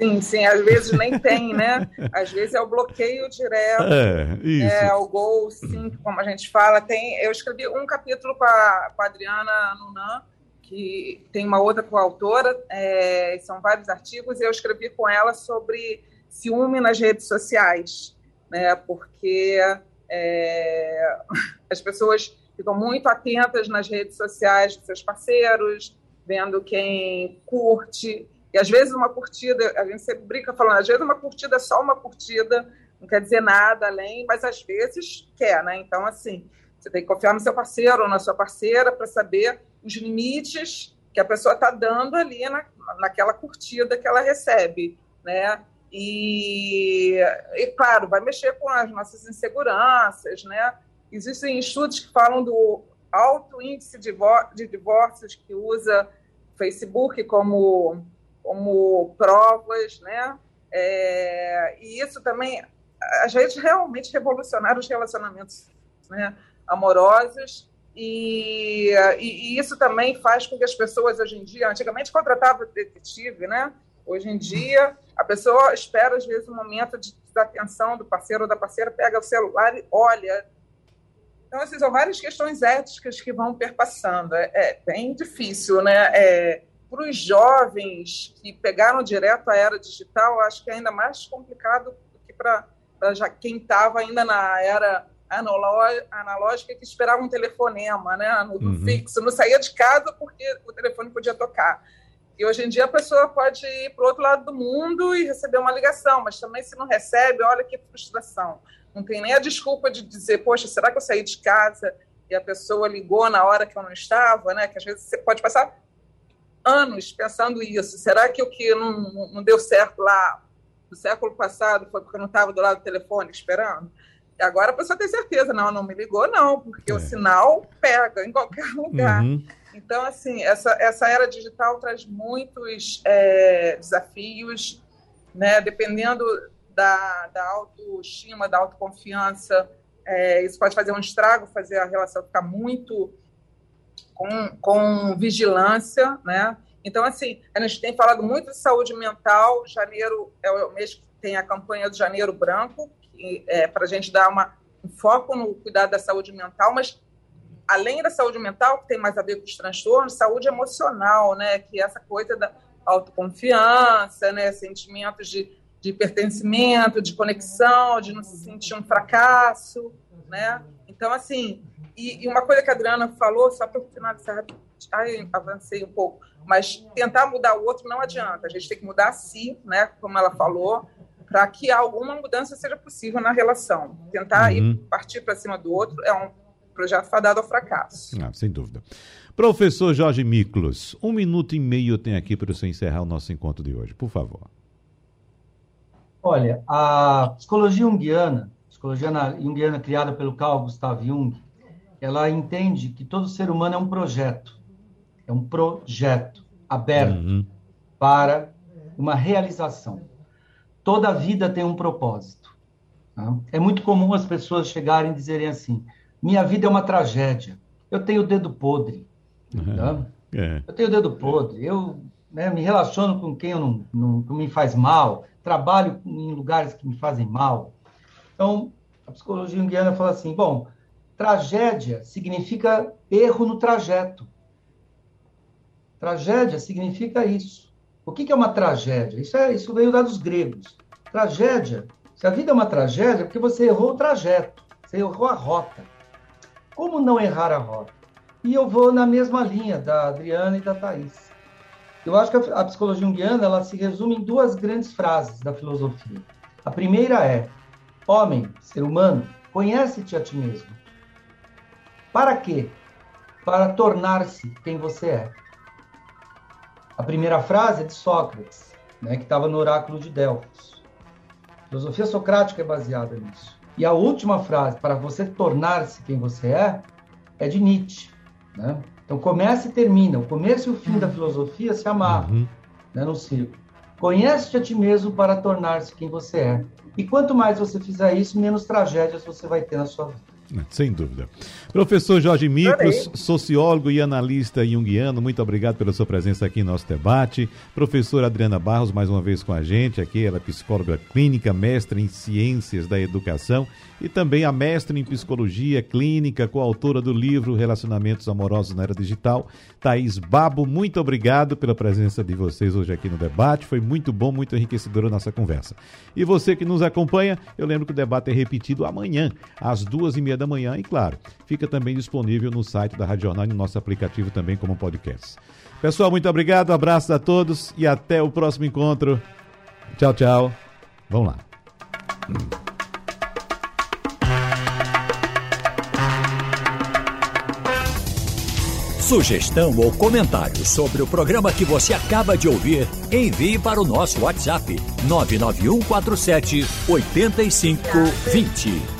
Sim, sim, às vezes nem tem, né? Às vezes é o bloqueio direto, é, isso. é o gol, sim, como a gente fala. Tem, eu escrevi um capítulo com a, com a Adriana Nunan, que tem uma outra coautora, é, são vários artigos, e eu escrevi com ela sobre ciúme nas redes sociais, né? Porque é, [LAUGHS] as pessoas ficam muito atentas nas redes sociais dos seus parceiros, vendo quem curte, e às vezes uma curtida, a gente sempre brinca falando, às vezes uma curtida é só uma curtida, não quer dizer nada além, mas às vezes quer, né? Então, assim, você tem que confiar no seu parceiro ou na sua parceira para saber os limites que a pessoa está dando ali na, naquela curtida que ela recebe, né? E, e, claro, vai mexer com as nossas inseguranças, né? Existem estudos que falam do alto índice de divórcios que usa Facebook como como provas, né? É, e isso também, as redes realmente revolucionaram os relacionamentos né, amorosos e, e, e, isso também faz com que as pessoas hoje em dia, antigamente contratavam detetive, né? Hoje em dia, a pessoa espera, às vezes, um momento de desatenção do parceiro ou da parceira, pega o celular e olha. Então, assim, são várias questões éticas que vão perpassando. É, é bem difícil, né? É, para os jovens que pegaram direto a era digital, acho que é ainda mais complicado do que para já quem estava ainda na era analógica que esperava um telefonema, né, no uhum. fixo, não saía de casa porque o telefone podia tocar. E hoje em dia a pessoa pode ir para o outro lado do mundo e receber uma ligação, mas também se não recebe, olha que frustração. Não tem nem a desculpa de dizer, poxa, será que eu saí de casa e a pessoa ligou na hora que eu não estava, né? Que às vezes você pode passar anos pensando isso. Será que o que não, não deu certo lá no século passado foi porque eu não estava do lado do telefone esperando? E agora a pessoa tem certeza, não, não me ligou, não, porque é. o sinal pega em qualquer lugar. Uhum. Então, assim, essa, essa era digital traz muitos é, desafios, né? Dependendo da, da autoestima, da autoconfiança, é, isso pode fazer um estrago, fazer a relação ficar muito com, com vigilância, né? Então, assim, a gente tem falado muito de saúde mental. Janeiro é o mês que tem a campanha do Janeiro Branco, é para a gente dar uma, um foco no cuidado da saúde mental, mas além da saúde mental, que tem mais a ver com os transtornos, saúde emocional, né? Que é essa coisa da autoconfiança, né? Sentimentos de, de pertencimento, de conexão, de não se sentir um fracasso, né? Então, assim, e, e, uma coisa que a Adriana falou, só para finalizar, ai, avancei um pouco, mas tentar mudar o outro não adianta. A gente tem que mudar a si, né, como ela falou, para que alguma mudança seja possível na relação. Tentar uhum. ir partir para cima do outro é um projeto fadado ao fracasso. Ah, sem dúvida. Professor Jorge Miklos, um minuto e meio eu tenho aqui para você encerrar o nosso encontro de hoje, por favor. Olha, a psicologia junguiana, psicologia junguiana criada pelo Carl Gustav Jung, ela entende que todo ser humano é um projeto. É um projeto aberto uhum. para uma realização. Toda vida tem um propósito. Tá? É muito comum as pessoas chegarem e dizerem assim: minha vida é uma tragédia. Eu tenho o dedo podre. Uhum. Tá? É. Eu tenho o dedo podre. Eu né, me relaciono com quem eu não, não me faz mal. Trabalho em lugares que me fazem mal. Então, a psicologia junguiana fala assim: bom, tragédia significa erro no trajeto. Tragédia significa isso. O que é uma tragédia? Isso, é, isso veio dos gregos. Tragédia, se a vida é uma tragédia, é porque você errou o trajeto, você errou a rota. Como não errar a rota? E eu vou na mesma linha da Adriana e da Thais. Eu acho que a, a psicologia junguiana ela se resume em duas grandes frases da filosofia. A primeira é: homem, ser humano, conhece-te a ti mesmo. Para quê? Para tornar-se quem você é. A primeira frase é de Sócrates, né, que estava no oráculo de Delfos. A filosofia socrática é baseada nisso. E a última frase, para você tornar-se quem você é, é de Nietzsche. Né? Então, começa e termina. O começo e o fim da uhum. filosofia se amarram uhum. né, no círculo. Conhece-te a ti mesmo para tornar-se quem você é. E quanto mais você fizer isso, menos tragédias você vai ter na sua vida. Sem dúvida. Professor Jorge Micos, sociólogo e analista junguiano, muito obrigado pela sua presença aqui em nosso debate. Professora Adriana Barros, mais uma vez com a gente aqui, ela é psicóloga clínica, mestre em ciências da educação e também a mestre em psicologia clínica, coautora do livro Relacionamentos Amorosos na Era Digital. Thaís Babo, muito obrigado pela presença de vocês hoje aqui no debate. Foi muito bom, muito enriquecedora a nossa conversa. E você que nos acompanha, eu lembro que o debate é repetido amanhã, às duas e meia da manhã, e claro, fica também disponível no site da Rádio Jornal e no nosso aplicativo também como podcast. Pessoal, muito obrigado, abraços a todos e até o próximo encontro. Tchau, tchau. Vamos lá. Sugestão ou comentário sobre o programa que você acaba de ouvir, envie para o nosso WhatsApp 99147 8520.